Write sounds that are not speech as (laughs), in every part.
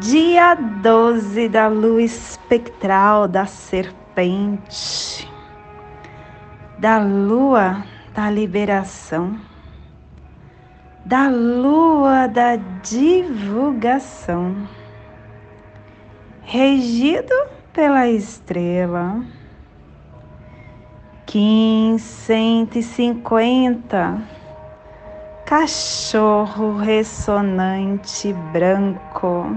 Dia 12 da luz espectral da serpente, da lua da liberação, da lua da divulgação, regido pela estrela. Kim 150, cachorro ressonante branco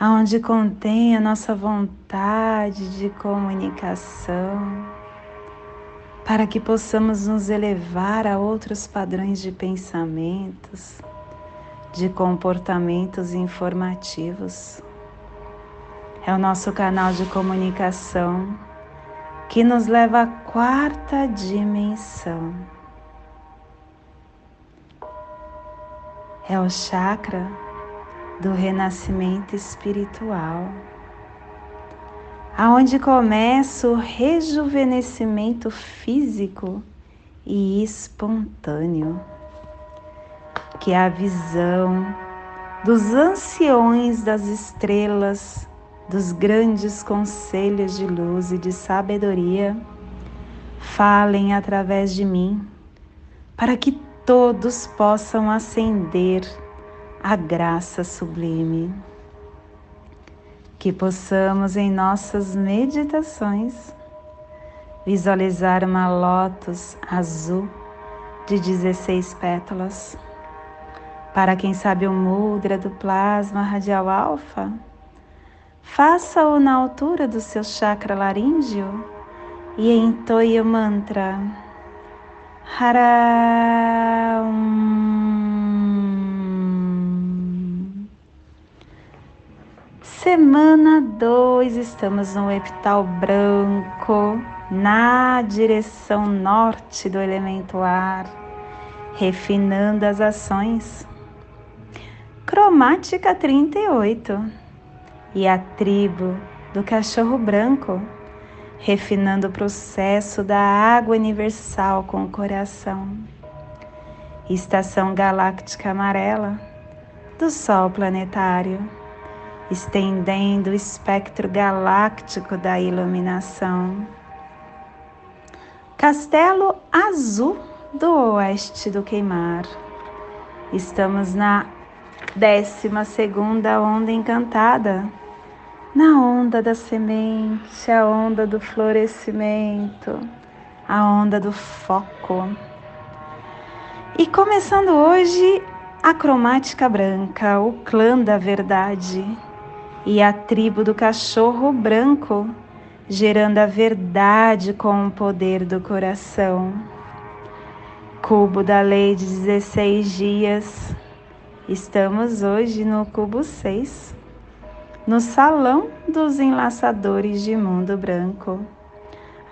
aonde contém a nossa vontade de comunicação, para que possamos nos elevar a outros padrões de pensamentos, de comportamentos informativos. É o nosso canal de comunicação que nos leva à quarta dimensão. É o chakra do renascimento espiritual, aonde começa o rejuvenescimento físico e espontâneo, que é a visão dos anciões das estrelas, dos grandes conselhos de luz e de sabedoria, falem através de mim, para que todos possam ascender a graça sublime. Que possamos em nossas meditações visualizar uma lótus azul de 16 pétalas. Para quem sabe o mudra do plasma radial alfa, faça-o na altura do seu chakra laríngeo e entoie o mantra Haram. Semana 2, estamos no epital branco, na direção norte do elemento ar, refinando as ações. Cromática 38 e a tribo do cachorro branco, refinando o processo da água universal com o coração. Estação galáctica amarela do Sol planetário estendendo o espectro galáctico da iluminação. Castelo Azul do Oeste do Queimar. Estamos na décima segunda onda encantada, na onda da semente, a onda do florescimento, a onda do foco. E começando hoje a cromática branca, o clã da verdade, e a tribo do cachorro branco, gerando a verdade com o poder do coração. Cubo da lei de 16 dias. Estamos hoje no cubo 6, no salão dos enlaçadores de mundo branco.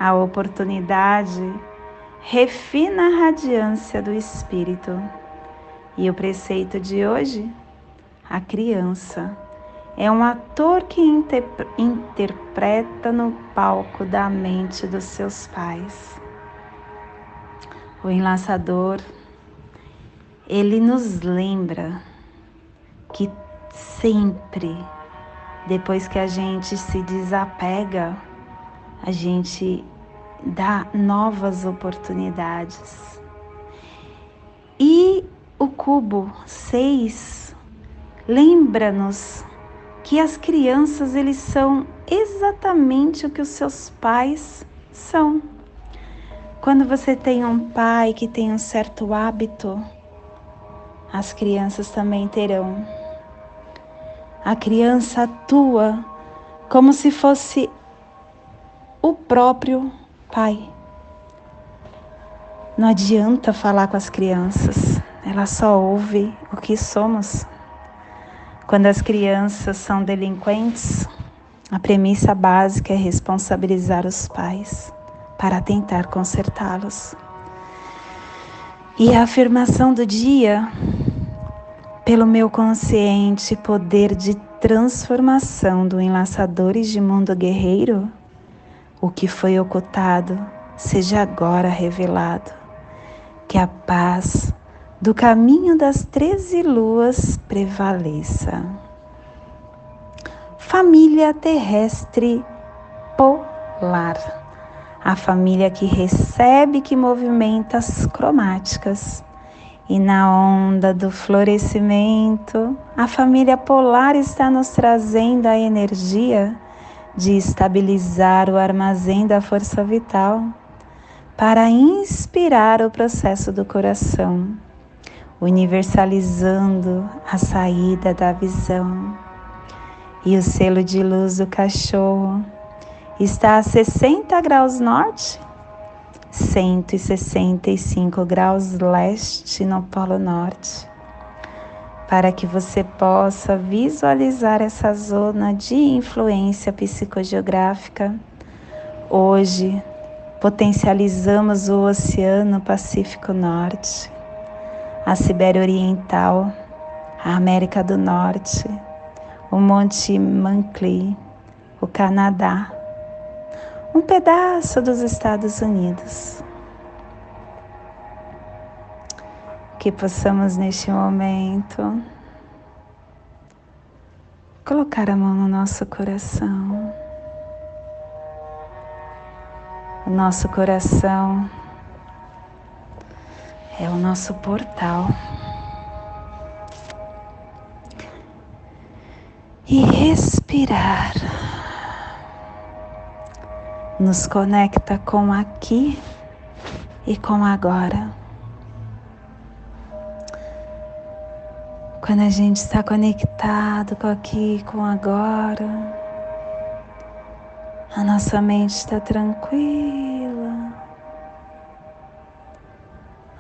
A oportunidade refina a radiância do espírito. E o preceito de hoje, a criança é um ator que inter interpreta no palco da mente dos seus pais. O enlaçador, ele nos lembra que sempre, depois que a gente se desapega, a gente dá novas oportunidades. E o cubo 6 lembra-nos que as crianças eles são exatamente o que os seus pais são. Quando você tem um pai que tem um certo hábito, as crianças também terão. A criança atua como se fosse o próprio pai. Não adianta falar com as crianças, ela só ouve o que somos. Quando as crianças são delinquentes, a premissa básica é responsabilizar os pais para tentar consertá-los. E a afirmação do dia, pelo meu consciente poder de transformação do Enlaçadores de Mundo Guerreiro, o que foi ocultado seja agora revelado. Que a paz do caminho das treze luas prevaleça. Família terrestre polar a família que recebe, que movimenta as cromáticas. E na onda do florescimento, a família polar está nos trazendo a energia de estabilizar o armazém da força vital para inspirar o processo do coração, universalizando a saída da visão. E o selo de luz do cachorro está a 60 graus norte, 165 graus leste no Polo Norte, para que você possa visualizar essa zona de influência psicogeográfica. Hoje, potencializamos o Oceano Pacífico Norte, a Sibéria Oriental, a América do Norte, o Monte Mancli, o Canadá, um pedaço dos Estados Unidos. Que possamos neste momento colocar a mão no nosso coração. O nosso coração é o nosso portal. E respirar nos conecta com aqui e com agora. Quando a gente está conectado com aqui com agora, a nossa mente está tranquila,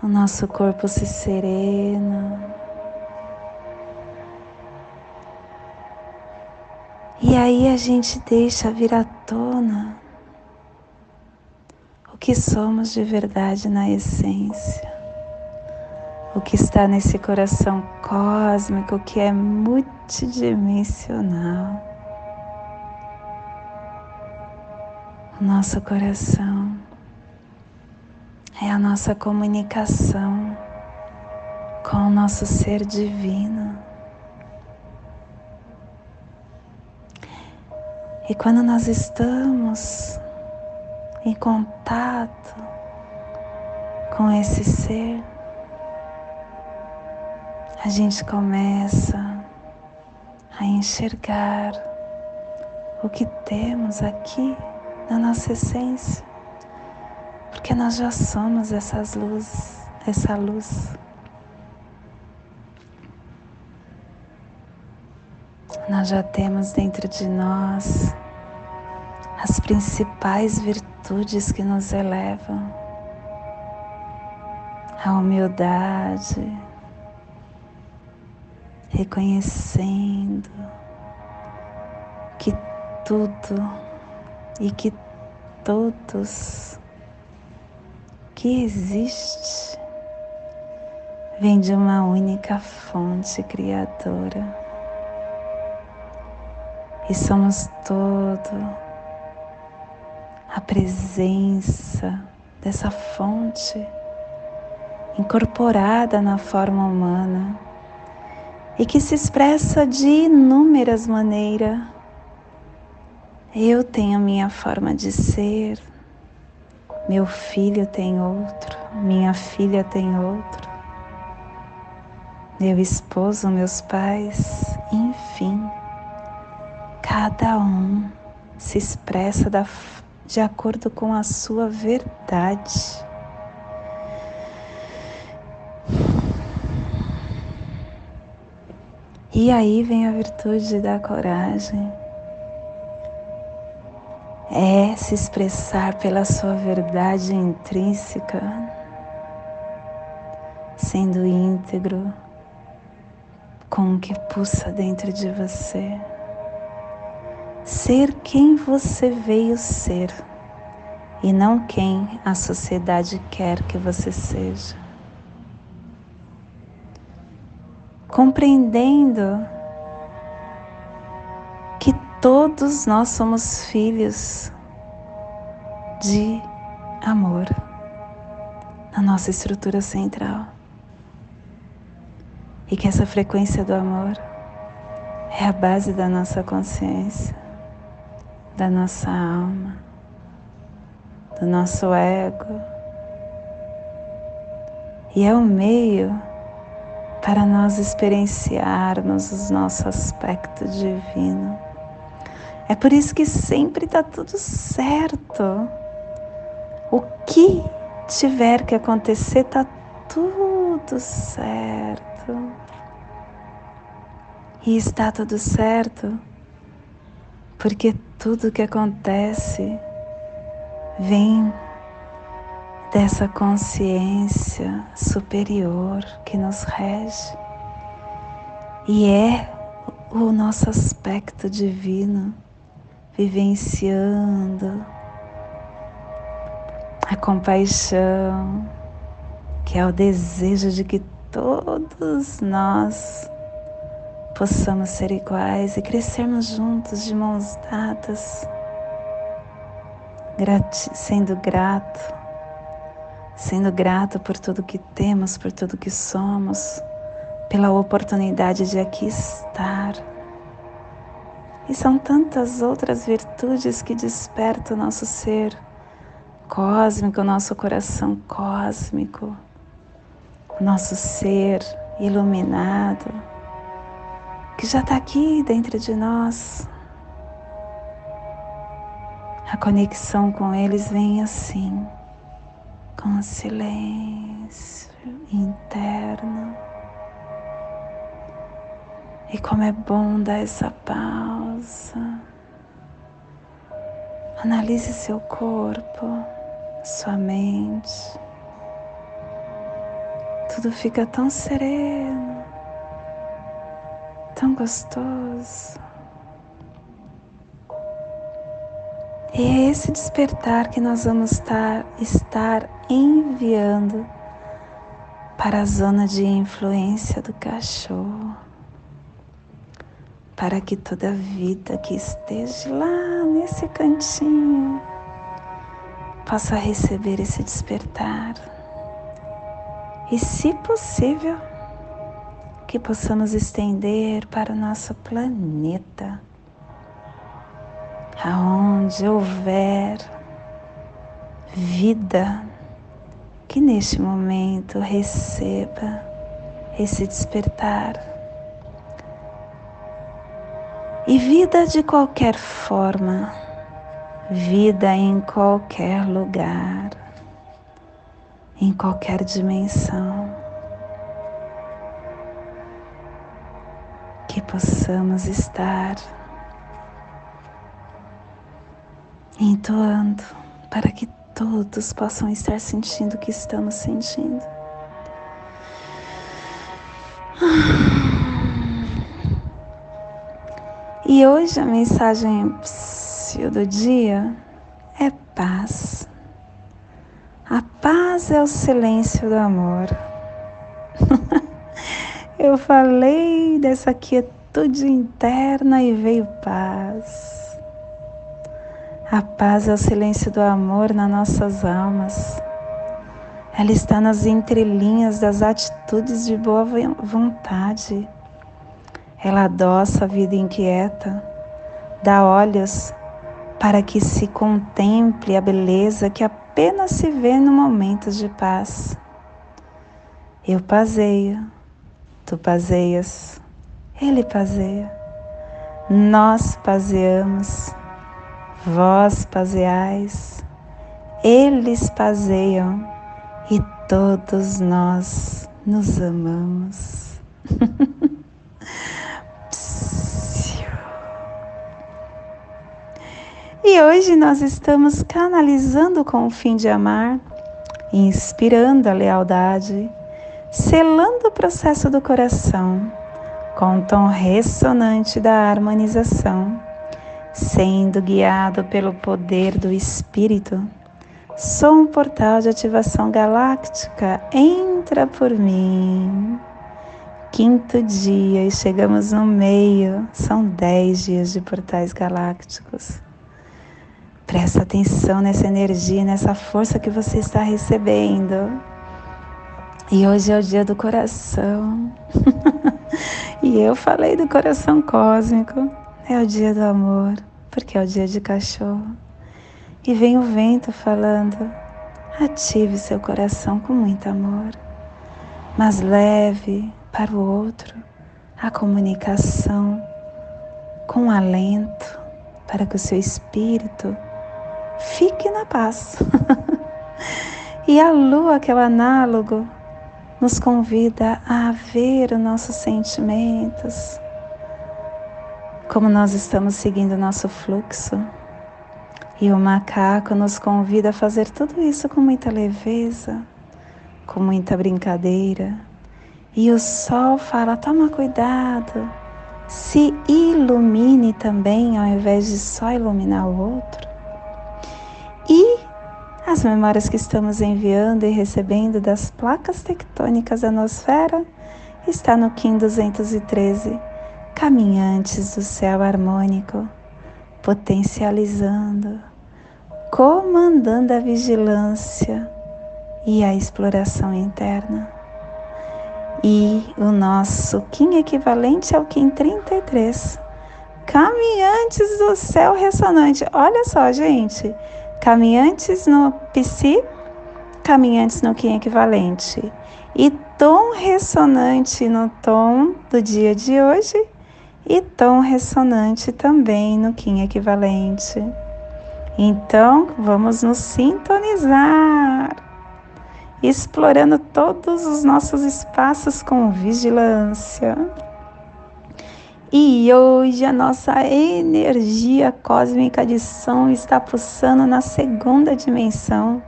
o nosso corpo se serena. E aí a gente deixa vir à tona o que somos de verdade na essência, o que está nesse coração cósmico que é multidimensional. O nosso coração é a nossa comunicação com o nosso ser divino. E quando nós estamos em contato com esse ser, a gente começa a enxergar o que temos aqui na nossa essência, porque nós já somos essas luzes, essa luz. Nós já temos dentro de nós as principais virtudes que nos elevam, a humildade, reconhecendo que tudo e que todos que existe vem de uma única fonte criadora. E somos todo a presença dessa fonte incorporada na forma humana e que se expressa de inúmeras maneiras. Eu tenho minha forma de ser, meu filho tem outro, minha filha tem outro, meu esposo, meus pais, enfim, cada um se expressa da, de acordo com a sua verdade. E aí vem a virtude da coragem. É se expressar pela sua verdade intrínseca, sendo íntegro com o que pulsa dentro de você. Ser quem você veio ser e não quem a sociedade quer que você seja. compreendendo todos nós somos filhos de amor na nossa estrutura central. E que essa frequência do amor é a base da nossa consciência, da nossa alma, do nosso ego. E é o meio para nós experienciarmos o nosso aspecto divino. É por isso que sempre está tudo certo. O que tiver que acontecer, está tudo certo. E está tudo certo porque tudo que acontece vem dessa consciência superior que nos rege e é o nosso aspecto divino vivenciando a compaixão, que é o desejo de que todos nós possamos ser iguais e crescermos juntos de mãos dadas, sendo grato sendo grato por tudo que temos, por tudo que somos, pela oportunidade de aqui estar. E são tantas outras virtudes que despertam o nosso ser cósmico, o nosso coração cósmico, o nosso ser iluminado, que já está aqui dentro de nós. A conexão com eles vem assim com silêncio interno. E como é bom dar essa pausa. Analise seu corpo, sua mente. Tudo fica tão sereno, tão gostoso. E é esse despertar que nós vamos estar, estar enviando para a zona de influência do cachorro, para que toda vida que esteja lá nesse cantinho possa receber esse despertar. E, se possível, que possamos estender para o nosso planeta aonde houver vida, que neste momento receba esse despertar. E vida de qualquer forma, vida em qualquer lugar, em qualquer dimensão. Que possamos estar entoando para que todos possam estar sentindo o que estamos sentindo. E hoje a mensagem do dia é paz. A paz é o silêncio do amor. (laughs) Eu falei dessa quietude interna e veio paz. A paz é o silêncio do amor nas nossas almas. Ela está nas entrelinhas das atitudes de boa vontade. Ela adoça a vida inquieta, dá olhos para que se contemple a beleza que apenas se vê no momento de paz. Eu pazeio, tu pazeias, ele pazeia. nós paseamos, vós paseais, eles paseiam e todos nós nos amamos. (laughs) e hoje nós estamos canalizando com o fim de amar, inspirando a lealdade, selando o processo do coração com o tom ressonante da harmonização, sendo guiado pelo poder do Espírito. Sou um portal de ativação galáctica, entra por mim. Quinto dia e chegamos no meio, são dez dias de portais galácticos. Presta atenção nessa energia, nessa força que você está recebendo. E hoje é o dia do coração. (laughs) E eu falei do coração cósmico. É o dia do amor, porque é o dia de cachorro. E vem o vento falando: ative seu coração com muito amor, mas leve para o outro a comunicação com alento para que o seu espírito fique na paz. (laughs) e a lua, que é o análogo nos convida a ver os nossos sentimentos, como nós estamos seguindo o nosso fluxo. E o macaco nos convida a fazer tudo isso com muita leveza, com muita brincadeira. E o sol fala: toma cuidado, se ilumine também, ao invés de só iluminar o outro. E as memórias que estamos enviando e recebendo das placas tectônicas da nosfera está no Kim 213, caminhantes do céu harmônico, potencializando, comandando a vigilância e a exploração interna. E o nosso Kim equivalente ao Kim 33, caminhantes do céu ressonante. Olha só, gente caminhantes no psi, caminhantes no Kim equivalente, e tom ressonante no tom do dia de hoje e tom ressonante também no Kim equivalente. Então, vamos nos sintonizar, explorando todos os nossos espaços com vigilância. E hoje a nossa energia cósmica de som está pulsando na segunda dimensão,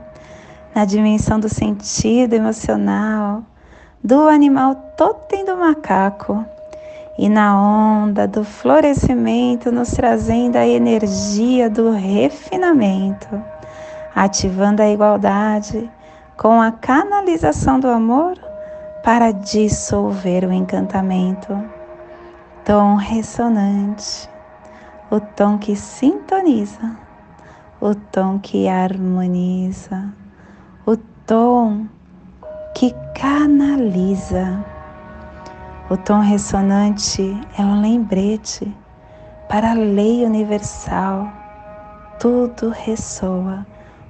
na dimensão do sentido emocional, do animal totem do macaco, e na onda do florescimento, nos trazendo a energia do refinamento, ativando a igualdade com a canalização do amor para dissolver o encantamento tom ressonante, o tom que sintoniza, o tom que harmoniza, o tom que canaliza. O tom ressonante é um lembrete para a lei universal. Tudo ressoa.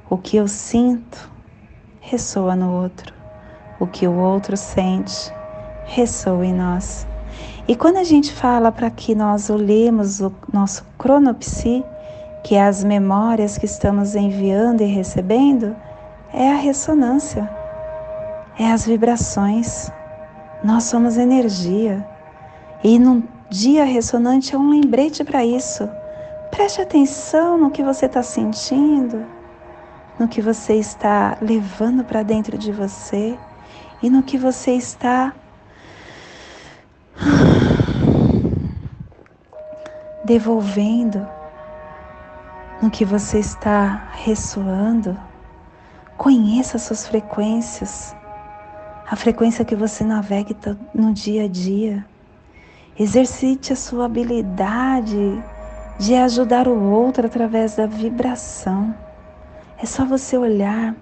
O que eu sinto ressoa no outro. O que o outro sente ressoa em nós. E quando a gente fala para que nós olhemos o nosso cronopsi, que é as memórias que estamos enviando e recebendo, é a ressonância, é as vibrações. Nós somos energia. E num dia ressonante é um lembrete para isso. Preste atenção no que você está sentindo, no que você está levando para dentro de você e no que você está (sighs) devolvendo no que você está ressoando. Conheça suas frequências, a frequência que você navega no dia a dia. Exercite a sua habilidade de ajudar o outro através da vibração. É só você olhar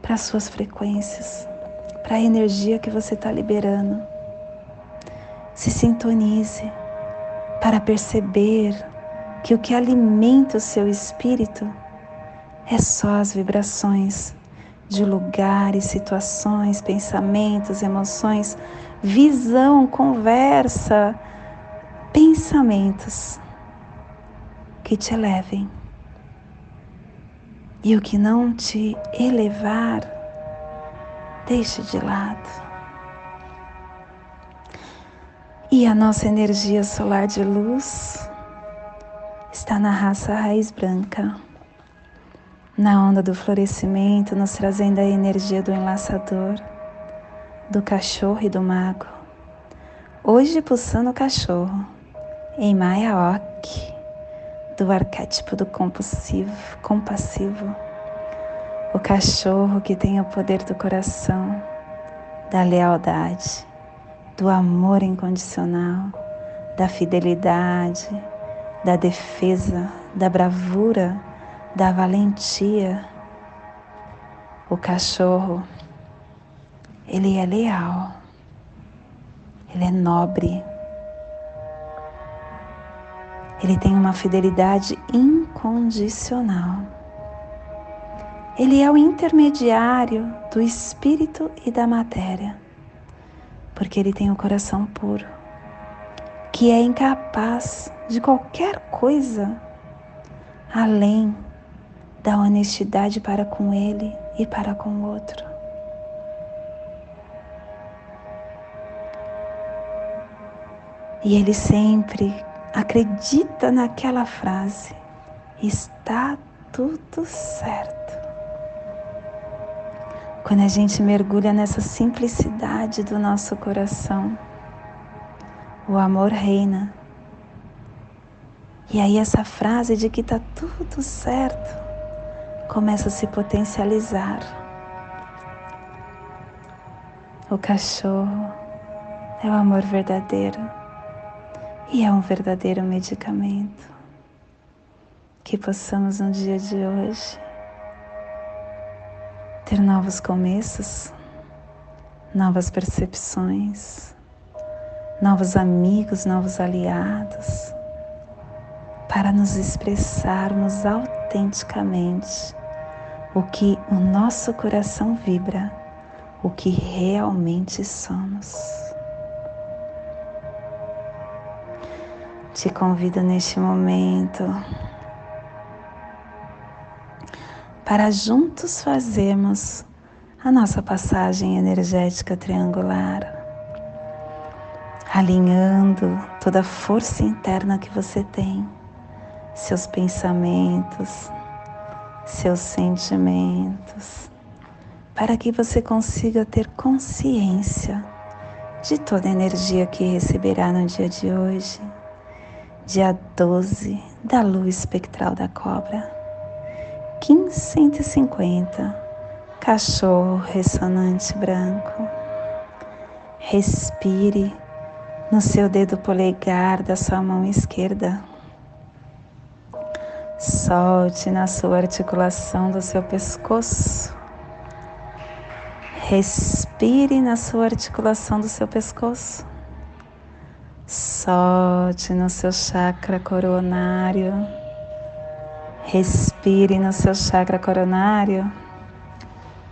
para as suas frequências, para a energia que você está liberando. Se sintonize para perceber que o que alimenta o seu espírito é só as vibrações de lugares, situações, pensamentos, emoções, visão, conversa, pensamentos. que te elevem. E o que não te elevar, deixe de lado. E a nossa energia solar de luz está na raça raiz branca, na onda do florescimento, nos trazendo a energia do enlaçador, do cachorro e do mago. Hoje pulsando o cachorro, em Maya Ok, do arquétipo do compulsivo, compassivo. O cachorro que tem o poder do coração, da lealdade, do amor incondicional, da fidelidade, da defesa, da bravura, da valentia. O cachorro, ele é leal, ele é nobre, ele tem uma fidelidade incondicional. Ele é o intermediário do espírito e da matéria porque ele tem o um coração puro, que é incapaz de qualquer coisa além da honestidade para com ele e para com o outro. E ele sempre acredita naquela frase: está tudo certo. Quando a gente mergulha nessa simplicidade do nosso coração, o amor reina. E aí essa frase de que tá tudo certo começa a se potencializar. O cachorro é o amor verdadeiro e é um verdadeiro medicamento. Que possamos no dia de hoje ter novos começos, novas percepções, novos amigos, novos aliados, para nos expressarmos autenticamente o que o nosso coração vibra, o que realmente somos. Te convido neste momento para juntos fazermos a nossa passagem energética triangular, alinhando toda a força interna que você tem, seus pensamentos, seus sentimentos, para que você consiga ter consciência de toda a energia que receberá no dia de hoje, dia 12 da lua espectral da cobra. 1550, cachorro ressonante branco. Respire no seu dedo polegar da sua mão esquerda. Solte na sua articulação do seu pescoço. Respire na sua articulação do seu pescoço. Solte no seu chakra coronário. Respire no seu chakra coronário.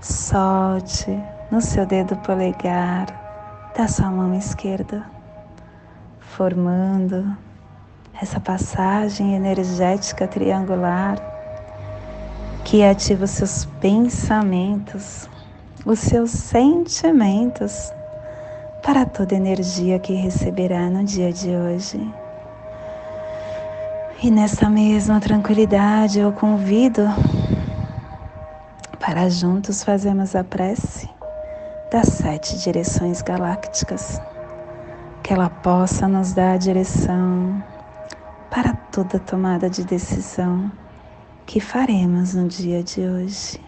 Solte no seu dedo polegar da sua mão esquerda, formando essa passagem energética triangular que ativa os seus pensamentos, os seus sentimentos para toda energia que receberá no dia de hoje. E nessa mesma tranquilidade eu convido para juntos fazermos a prece das sete direções galácticas, que ela possa nos dar a direção para toda tomada de decisão que faremos no dia de hoje.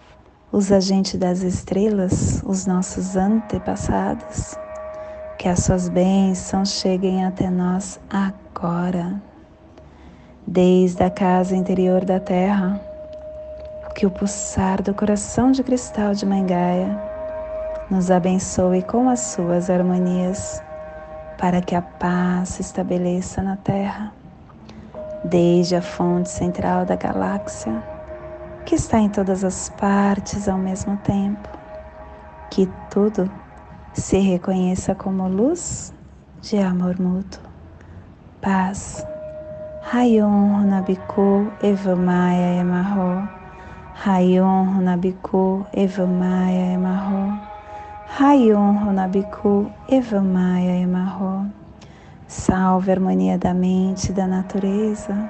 os agentes das estrelas, os nossos antepassados, que as suas bênçãos cheguem até nós agora, desde a casa interior da Terra, que o pulsar do coração de cristal de Mangaia nos abençoe com as suas harmonias, para que a paz se estabeleça na Terra desde a fonte central da galáxia, que está em todas as partes ao mesmo tempo, que tudo se reconheça como luz de amor mútuo, paz. Rayon Runabiku Evamaya Emarro, Rayon Runabiku Evamaya Emarro, Rayon Runabiku Evamaya Emarro. Salve a harmonia da mente e da natureza,